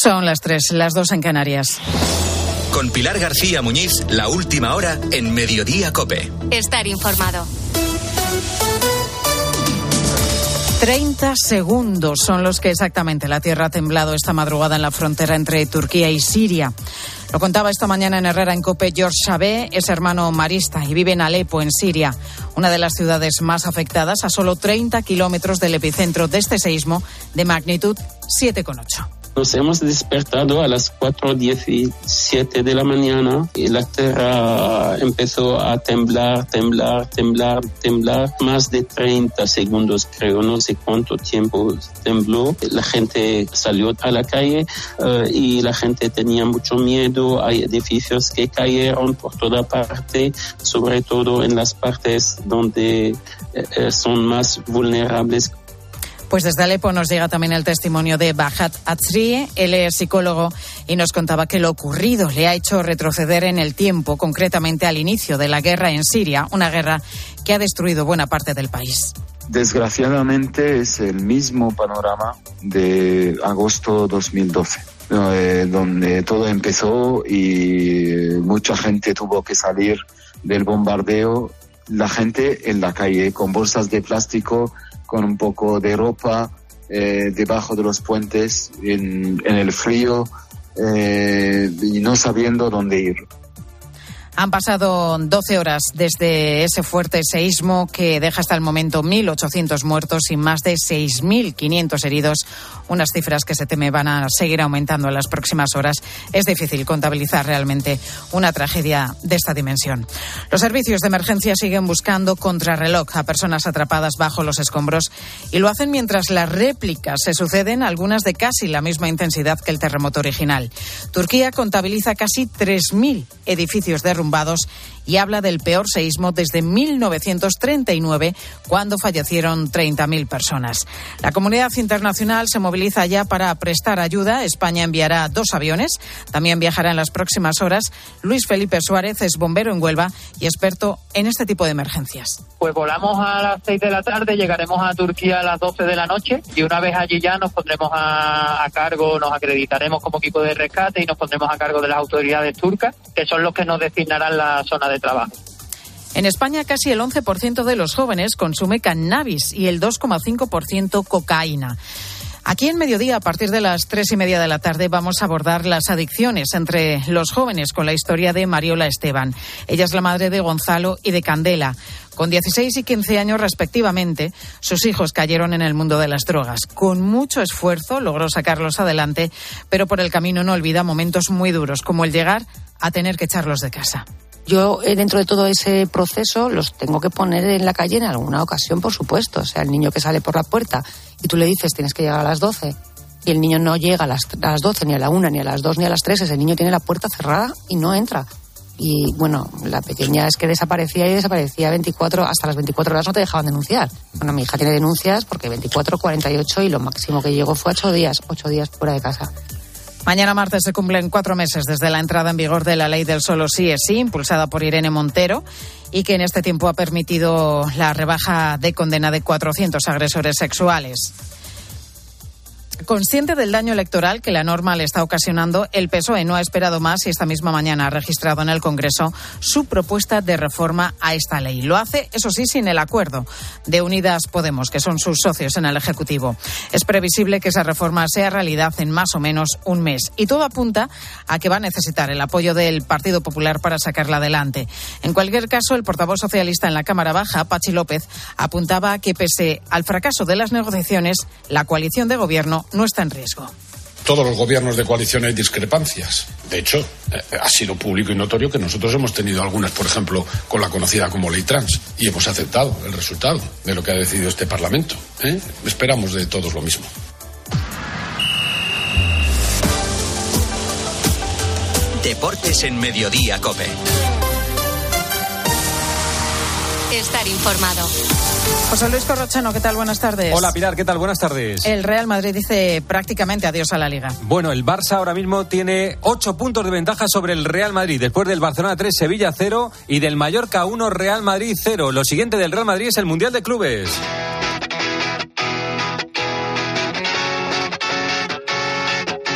Son las tres, las dos en Canarias. Con Pilar García Muñiz, la última hora en Mediodía Cope. Estar informado. 30 segundos son los que exactamente la tierra ha temblado esta madrugada en la frontera entre Turquía y Siria. Lo contaba esta mañana en Herrera en Cope George Chabé, es hermano marista y vive en Alepo, en Siria, una de las ciudades más afectadas a solo 30 kilómetros del epicentro de este seísmo de magnitud 7,8. Nos hemos despertado a las 4.17 de la mañana y la tierra empezó a temblar, temblar, temblar, temblar. Más de 30 segundos, creo, no sé cuánto tiempo tembló. La gente salió a la calle eh, y la gente tenía mucho miedo. Hay edificios que cayeron por toda parte, sobre todo en las partes donde eh, eh, son más vulnerables pues desde Alepo nos llega también el testimonio de Bajat Atsri. Él es psicólogo y nos contaba que lo ocurrido le ha hecho retroceder en el tiempo, concretamente al inicio de la guerra en Siria, una guerra que ha destruido buena parte del país. Desgraciadamente es el mismo panorama de agosto 2012 eh, donde todo empezó y mucha gente tuvo que salir del bombardeo, la gente en la calle con bolsas de plástico con un poco de ropa eh, debajo de los puentes en, el frío eh, y no sabiendo dónde ir. Han pasado 12 horas desde ese fuerte seísmo que deja hasta el momento 1.800 muertos y más de 6.500 heridos, unas cifras que se teme van a seguir aumentando en las próximas horas. Es difícil contabilizar realmente una tragedia de esta dimensión. Los servicios de emergencia siguen buscando contrarreloj a personas atrapadas bajo los escombros y lo hacen mientras las réplicas se suceden, algunas de casi la misma intensidad que el terremoto original. Turquía contabiliza casi 3.000 edificios derrumbados y habla del peor seísmo desde 1939, cuando fallecieron 30.000 personas. La comunidad internacional se moviliza ya para prestar ayuda. España enviará dos aviones. También viajará en las próximas horas. Luis Felipe Suárez es bombero en Huelva y experto en este tipo de emergencias. Pues volamos a las 6 de la tarde, llegaremos a Turquía a las 12 de la noche y una vez allí ya nos pondremos a, a cargo, nos acreditaremos como equipo de rescate y nos pondremos a cargo de las autoridades turcas, que son los que nos la zona de trabajo. En España, casi el 11% de los jóvenes consume cannabis y el 2,5% cocaína. Aquí en Mediodía, a partir de las tres y media de la tarde, vamos a abordar las adicciones entre los jóvenes con la historia de Mariola Esteban. Ella es la madre de Gonzalo y de Candela. Con 16 y 15 años respectivamente, sus hijos cayeron en el mundo de las drogas. Con mucho esfuerzo logró sacarlos adelante, pero por el camino no olvida momentos muy duros, como el llegar a tener que echarlos de casa. Yo, eh, dentro de todo ese proceso, los tengo que poner en la calle en alguna ocasión, por supuesto. O sea, el niño que sale por la puerta y tú le dices tienes que llegar a las 12 y el niño no llega a las, a las 12, ni a la 1, ni a las 2, ni a las 3, ese niño tiene la puerta cerrada y no entra. Y bueno, la pequeña es que desaparecía y desaparecía 24, hasta las 24 horas no te dejaban denunciar. Bueno, mi hija tiene denuncias porque 24, 48 y lo máximo que llegó fue 8 días, 8 días fuera de casa. Mañana martes se cumplen cuatro meses desde la entrada en vigor de la ley del solo sí es sí, impulsada por Irene Montero, y que en este tiempo ha permitido la rebaja de condena de 400 agresores sexuales. Consciente del daño electoral que la norma le está ocasionando, el PSOE no ha esperado más y esta misma mañana ha registrado en el Congreso su propuesta de reforma a esta ley. Lo hace, eso sí, sin el acuerdo de Unidas Podemos, que son sus socios en el Ejecutivo. Es previsible que esa reforma sea realidad en más o menos un mes y todo apunta a que va a necesitar el apoyo del Partido Popular para sacarla adelante. En cualquier caso, el portavoz socialista en la Cámara Baja, Pachi López, apuntaba que pese al fracaso de las negociaciones, la coalición de gobierno no está en riesgo. Todos los gobiernos de coalición hay discrepancias. De hecho, eh, ha sido público y notorio que nosotros hemos tenido algunas, por ejemplo, con la conocida como ley trans, y hemos aceptado el resultado de lo que ha decidido este Parlamento. ¿eh? Esperamos de todos lo mismo. Deportes en Mediodía, Cope. Estar informado. José Luis Corrochano, ¿qué tal? Buenas tardes. Hola Pilar, ¿qué tal? Buenas tardes. El Real Madrid dice prácticamente adiós a la liga. Bueno, el Barça ahora mismo tiene ocho puntos de ventaja sobre el Real Madrid, después del Barcelona 3, Sevilla 0 y del Mallorca 1, Real Madrid 0. Lo siguiente del Real Madrid es el Mundial de Clubes.